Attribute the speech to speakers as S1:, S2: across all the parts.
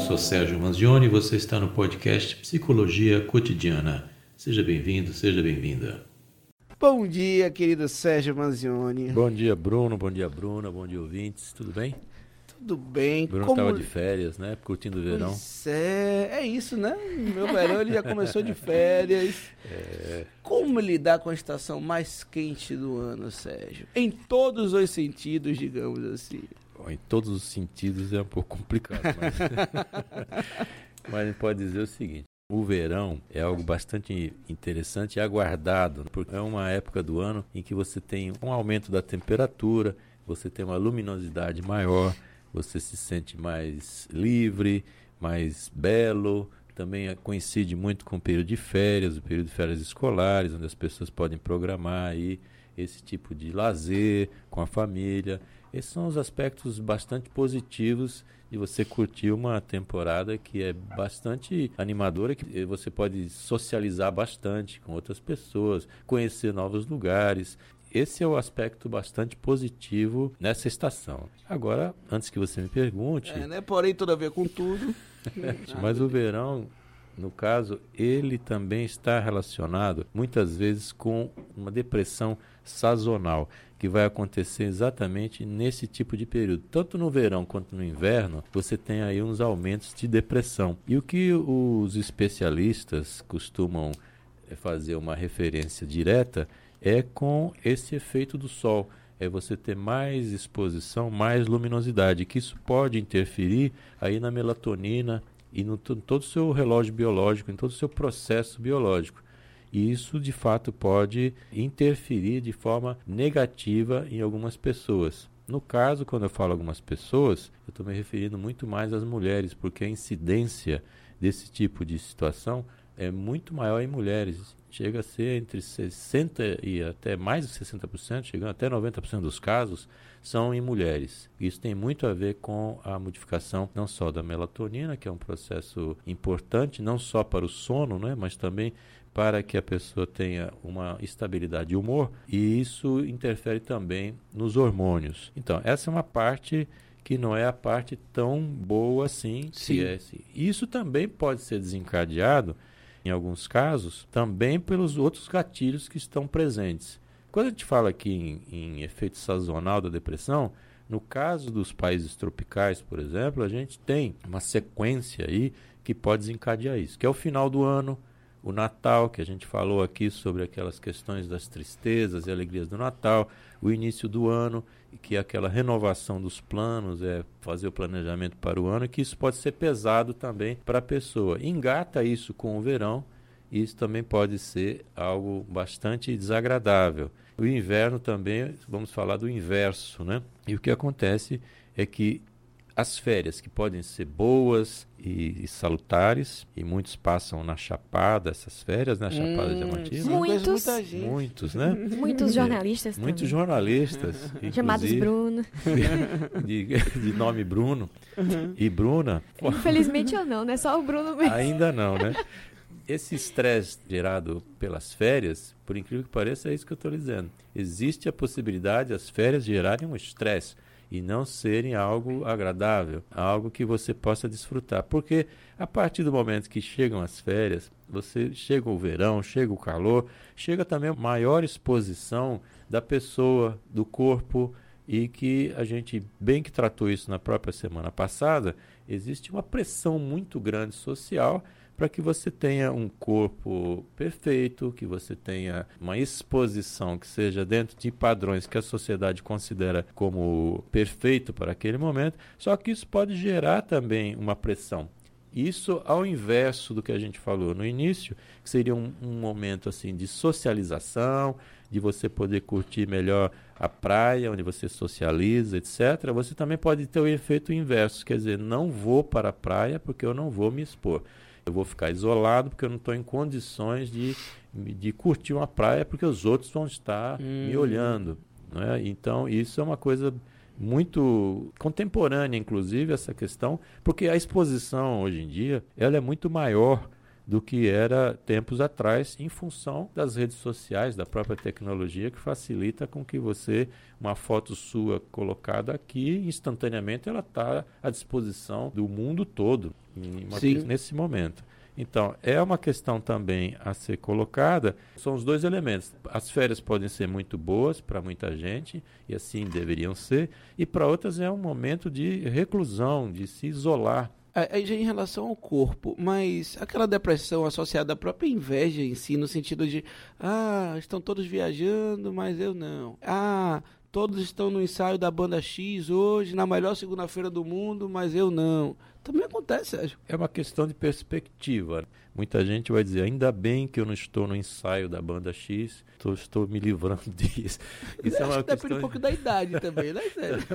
S1: sou Sérgio Manzioni e você está no podcast Psicologia Cotidiana. Seja bem-vindo, seja bem-vinda.
S2: Bom dia, querido Sérgio Manzioni.
S1: Bom dia, Bruno. Bom dia, Bruna. Bom dia, ouvintes. Tudo bem?
S2: Tudo bem.
S1: Bruno estava Como... de férias, né? Curtindo o verão.
S2: Pois é, é isso, né? Meu verão ele já começou de férias. É... Como lidar com a estação mais quente do ano, Sérgio? Em todos os sentidos, digamos assim.
S1: Em todos os sentidos é um pouco complicado, mas, mas a gente pode dizer o seguinte: o verão é algo bastante interessante e aguardado, porque é uma época do ano em que você tem um aumento da temperatura, você tem uma luminosidade maior, você se sente mais livre, mais belo. Também coincide muito com o período de férias, o período de férias escolares, onde as pessoas podem programar aí esse tipo de lazer com a família. Esses são os aspectos bastante positivos de você curtir uma temporada que é bastante animadora, que você pode socializar bastante com outras pessoas, conhecer novos lugares. Esse é o aspecto bastante positivo nessa estação. Agora, antes que você me pergunte.
S2: É, né? Porém, tudo a ver com tudo.
S1: mas o verão, no caso, ele também está relacionado muitas vezes com uma depressão sazonal que vai acontecer exatamente nesse tipo de período. Tanto no verão quanto no inverno, você tem aí uns aumentos de depressão. E o que os especialistas costumam eh, fazer uma referência direta é com esse efeito do sol. É você ter mais exposição, mais luminosidade, que isso pode interferir aí na melatonina e no todo o seu relógio biológico, em todo o seu processo biológico. E isso, de fato, pode interferir de forma negativa em algumas pessoas. No caso, quando eu falo algumas pessoas, eu estou me referindo muito mais às mulheres, porque a incidência desse tipo de situação é muito maior em mulheres. Chega a ser entre 60% e até mais de 60%, chegando até 90% dos casos, são em mulheres. Isso tem muito a ver com a modificação não só da melatonina, que é um processo importante, não só para o sono, né, mas também para que a pessoa tenha uma estabilidade de humor e isso interfere também nos hormônios. Então, essa é uma parte que não é a parte tão boa assim.
S2: Sim.
S1: É, isso também pode ser desencadeado, em alguns casos, também pelos outros gatilhos que estão presentes. Quando a gente fala aqui em, em efeito sazonal da depressão, no caso dos países tropicais, por exemplo, a gente tem uma sequência aí que pode desencadear isso, que é o final do ano, o Natal, que a gente falou aqui sobre aquelas questões das tristezas e alegrias do Natal, o início do ano, que é aquela renovação dos planos, é fazer o planejamento para o ano, que isso pode ser pesado também para a pessoa. Engata isso com o verão, e isso também pode ser algo bastante desagradável. O inverno também, vamos falar do inverso, né? E o que acontece é que as férias, que podem ser boas e, e, salutares, e muitos passam na Chapada, essas férias, na né? Chapada hum, Diamantina.
S3: Muitos.
S1: Muitos, né?
S3: Muitos jornalistas
S1: é, Muitos jornalistas.
S3: Chamados Bruno.
S1: De, de, nome Bruno. Uhum. E Bruna.
S3: Infelizmente eu não, né? Só o Bruno mesmo.
S1: Ainda não, né? Esse estresse gerado pelas férias, por incrível que pareça, é isso que eu estou dizendo. Existe a possibilidade das férias gerarem um estresse e não serem algo agradável, algo que você possa desfrutar. Porque a partir do momento que chegam as férias, você chega o verão, chega o calor, chega também a maior exposição da pessoa, do corpo e que a gente bem que tratou isso na própria semana passada, existe uma pressão muito grande social para que você tenha um corpo perfeito, que você tenha uma exposição que seja dentro de padrões que a sociedade considera como perfeito para aquele momento. Só que isso pode gerar também uma pressão. Isso ao inverso do que a gente falou no início, que seria um, um momento assim de socialização, de você poder curtir melhor a praia, onde você socializa, etc. Você também pode ter o efeito inverso, quer dizer, não vou para a praia porque eu não vou me expor eu vou ficar isolado porque eu não estou em condições de, de curtir uma praia porque os outros vão estar hum. me olhando. Né? Então, isso é uma coisa muito contemporânea, inclusive, essa questão, porque a exposição hoje em dia ela é muito maior do que era tempos atrás, em função das redes sociais, da própria tecnologia que facilita com que você, uma foto sua colocada aqui, instantaneamente ela está à disposição do mundo todo uma, nesse momento. Então, é uma questão também a ser colocada. São os dois elementos. As férias podem ser muito boas para muita gente, e assim deveriam ser, e para outras é um momento de reclusão, de se isolar
S2: Aí já em relação ao corpo, mas aquela depressão associada à própria inveja em si, no sentido de, ah, estão todos viajando, mas eu não. Ah, todos estão no ensaio da banda X hoje, na melhor segunda-feira do mundo, mas eu não. Também acontece, Sérgio.
S1: É uma questão de perspectiva. Muita gente vai dizer, ainda bem que eu não estou no ensaio da banda X, tô, estou me livrando disso.
S2: Isso é uma depende questão... um pouco da idade também, né, Sérgio?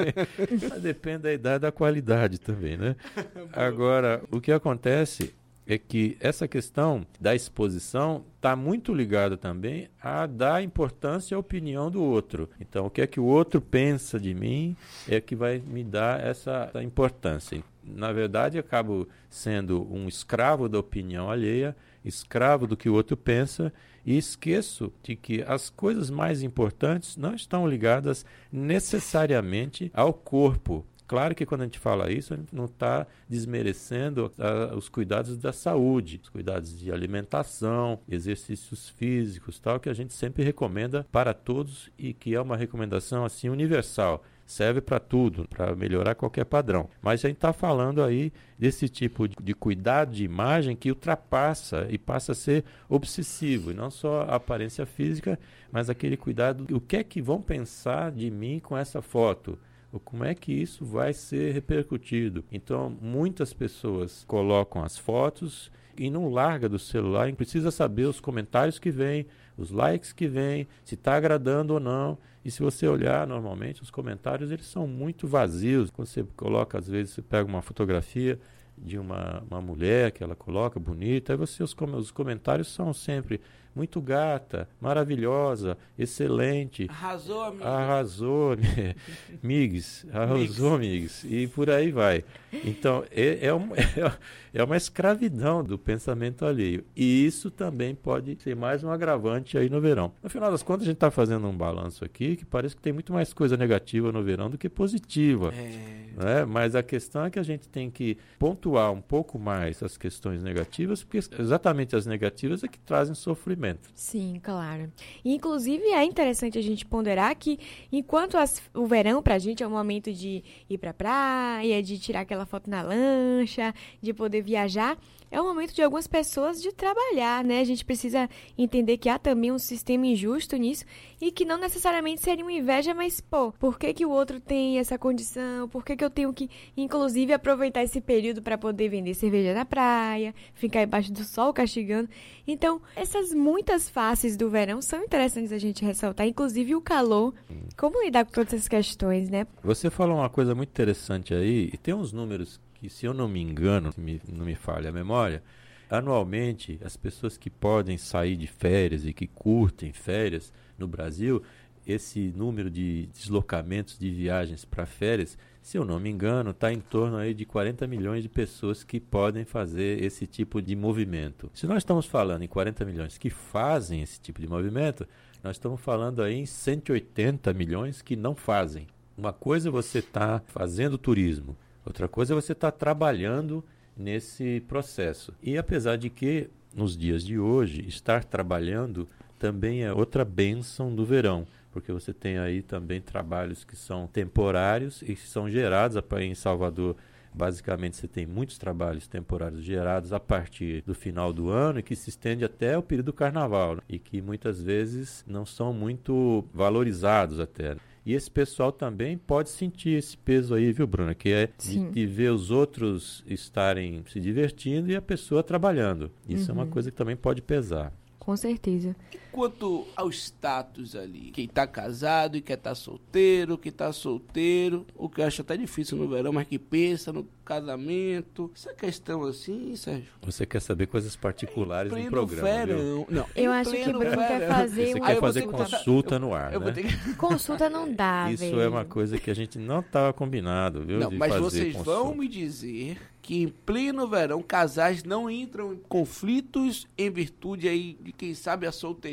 S1: depende da idade e da qualidade também, né? Agora, o que acontece é que essa questão da exposição está muito ligada também a dar importância à opinião do outro. Então, o que é que o outro pensa de mim é que vai me dar essa, essa importância. Na verdade, acabo sendo um escravo da opinião alheia, escravo do que o outro pensa e esqueço de que as coisas mais importantes não estão ligadas necessariamente ao corpo, Claro que quando a gente fala isso, a gente não está desmerecendo uh, os cuidados da saúde, os cuidados de alimentação, exercícios físicos, tal, que a gente sempre recomenda para todos e que é uma recomendação assim universal serve para tudo, para melhorar qualquer padrão. Mas a gente está falando aí desse tipo de, de, cuidado de imagem que ultrapassa e passa a ser obsessivo, e não só a aparência física, mas aquele cuidado, o que é que vão pensar de mim com essa foto? Como é que isso vai ser repercutido. Então, muitas pessoas colocam as fotos e não larga do celular, e precisa saber os comentários que vêm, os likes que vêm, se está agradando ou não. E se você olhar normalmente, os comentários eles são muito vazios. Quando você coloca, às vezes, você pega uma fotografia de uma, uma mulher que ela coloca bonita, aí você os, os comentários são sempre muito gata, maravilhosa, excelente.
S2: Arrasou, amigo.
S1: Arrasou, Migs. Arrasou, Migs. E por aí vai. Então, é, é, um, é, uma escravidão do pensamento alheio. E isso também pode ser mais um agravante aí no verão. No final das contas, a gente está fazendo um balanço aqui que parece que tem muito mais coisa negativa no verão do que positiva. É. Né? Mas a questão é que a gente tem que pontuar um pouco mais as questões negativas, porque exatamente as negativas é que trazem sofrimento
S3: Sim, claro. inclusive, é interessante a gente ponderar que, enquanto as, o verão pra gente é um momento de ir pra praia, de tirar aquela foto na lancha, de poder viajar, é o momento de algumas pessoas de trabalhar, né? A gente precisa entender que há também um sistema injusto nisso e que não necessariamente seria uma inveja, mas, pô, por que, que o outro tem essa condição? Por que, que eu tenho que, inclusive, aproveitar esse período para poder vender cerveja na praia, ficar embaixo do sol castigando? Então, essas muitas faces do verão são interessantes a gente ressaltar, inclusive o calor. Como lidar com todas essas questões, né?
S1: Você falou uma coisa muito interessante aí, e tem uns números que, se eu não me engano, me, não me falha a memória, anualmente as pessoas que podem sair de férias e que curtem férias no Brasil, esse número de deslocamentos de viagens para férias, se eu não me engano, está em torno aí de 40 milhões de pessoas que podem fazer esse tipo de movimento. Se nós estamos falando em 40 milhões que fazem esse tipo de movimento, nós estamos falando aí em 180 milhões que não fazem. Uma coisa é você estar tá fazendo turismo, Outra coisa é você estar tá trabalhando nesse processo. E apesar de que, nos dias de hoje, estar trabalhando também é outra bênção do verão, porque você tem aí também trabalhos que são temporários e que são gerados em Salvador. Basicamente, você tem muitos trabalhos temporários gerados a partir do final do ano e que se estende até o período do carnaval né? e que muitas vezes não são muito valorizados até. E esse pessoal também pode sentir esse peso aí, viu, Bruna? Que é de, de, ver os outros estarem se divertindo e a pessoa trabalhando. Isso uhum. é uma uhum. coisa que também pode pesar.
S3: Com certeza.
S2: Quanto ao status ali? Quem tá casado e quer estar tá solteiro, quem tá solteiro, o que eu acho até difícil no verão, mas que pensa no casamento. Essa questão assim, Sérgio.
S1: Você quer saber coisas particulares do programa,
S2: verão.
S1: Viu?
S3: Não, eu acho que o Bruno verão. quer fazer...
S1: Você quer fazer consulta no ar, né?
S3: Que... Consulta não dá,
S1: Isso
S3: velho.
S1: é uma coisa que a gente não estava combinado, viu?
S2: Não, mas vocês
S1: consulta.
S2: vão me dizer que em pleno verão casais não entram em conflitos em virtude aí de quem sabe a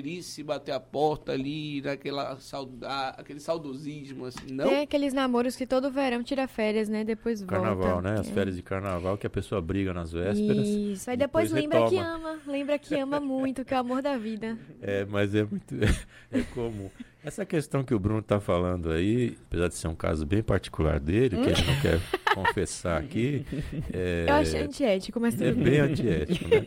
S2: solteirice bater a porta ali naquela sauda, aquele saudosismo assim, não?
S3: Tem aqueles namoros que todo verão tira férias, né? Depois
S1: carnaval,
S3: volta.
S1: né? As
S3: é.
S1: férias de carnaval que a pessoa briga nas vésperas.
S3: Isso. Aí depois, depois lembra retoma. que ama, lembra que ama muito, que é o amor da vida.
S1: É, mas é muito é comum. Essa questão que o Bruno está falando aí, apesar de ser um caso bem particular dele, que ele não quer confessar aqui. É,
S3: Eu acho antiético, mas
S1: É bem antiético, né?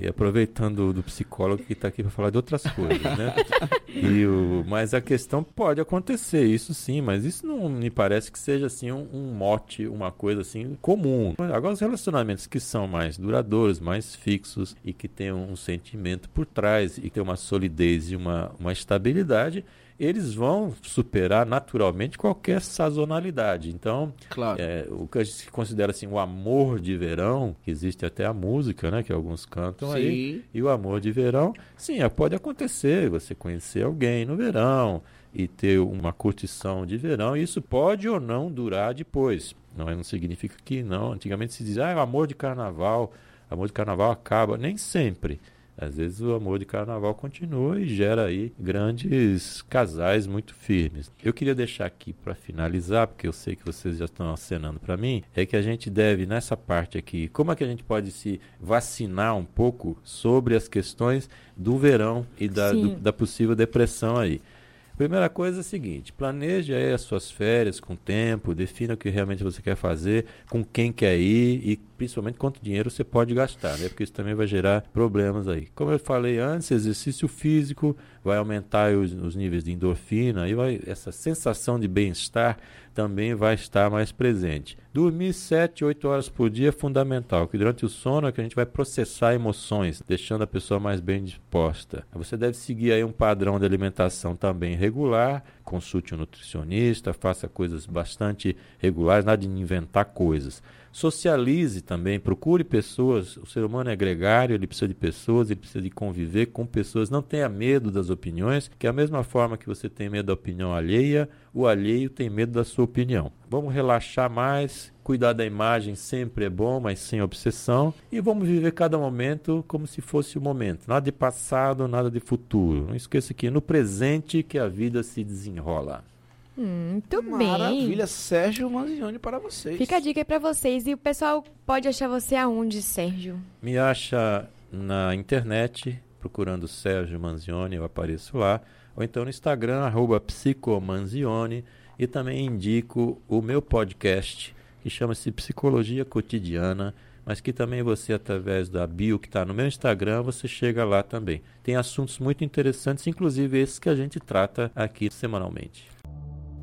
S1: E aproveitando do psicólogo que está aqui para falar de outras coisas, né? E o, mas a questão pode acontecer, isso sim, mas isso não me parece que seja assim um, um mote, uma coisa assim comum. Agora os relacionamentos que são mais duradouros, mais fixos e que tem um, sentimento por trás e que tem uma solidez e uma, uma estabilidade, eles vão superar naturalmente qualquer sazonalidade. Então,
S2: claro.
S1: é, o que a gente considera assim o amor de verão, que existe até a música, né, que alguns cantam
S2: sim.
S1: aí, e o amor de verão, sim, pode acontecer, você conhecer alguém no verão e ter uma curtição de verão, e isso pode ou não durar depois. Não, não significa que não. Antigamente se dizia, ah, o amor de carnaval, amor de carnaval acaba. Nem sempre. Às vezes o amor de carnaval continua e gera aí grandes casais muito firmes. Eu queria deixar aqui para finalizar, porque eu sei que vocês já estão acenando para mim, é que a gente deve nessa parte aqui, como é que a gente pode se vacinar um pouco sobre as questões do verão e da, do, da possível depressão aí. Primeira coisa é a seguinte: planeje aí as suas férias com tempo, defina o que realmente você quer fazer, com quem quer ir e principalmente quanto dinheiro você pode gastar, né? Porque isso também vai gerar problemas aí. Como eu falei antes, exercício físico vai aumentar os, os níveis de endorfina e vai, essa sensação de bem-estar também vai estar mais presente. Dormir 7, 8 horas por dia é fundamental, que durante o sono é que a gente vai processar emoções, deixando a pessoa mais bem disposta. Você deve seguir aí um padrão de alimentação também regular, consulte um nutricionista, faça coisas bastante regulares, nada de inventar coisas. Socialize também, procure pessoas. O ser humano é gregário, ele precisa de pessoas, ele precisa de conviver com pessoas. Não tenha medo das opiniões, que é a mesma forma que você tem medo da opinião alheia, o alheio tem medo da sua opinião. Vamos relaxar mais, cuidar da imagem sempre é bom, mas sem obsessão. E vamos viver cada momento como se fosse o momento. Nada de passado, nada de futuro. Não esqueça que no presente que a vida se desenrola.
S3: Muito
S2: Maravilha.
S3: bem.
S2: Maravilha, Sérgio Manzioni para vocês.
S3: Fica a dica aí para vocês. E o pessoal pode achar você aonde, Sérgio?
S1: Me acha na internet, procurando Sérgio Manzioni, eu apareço lá. Ou então no Instagram, arroba psicomanzioni. E também indico o meu podcast, que chama-se Psicologia Cotidiana, mas que também você, através da bio que está no meu Instagram, você chega lá também. Tem assuntos muito interessantes, inclusive esses que a gente trata aqui semanalmente.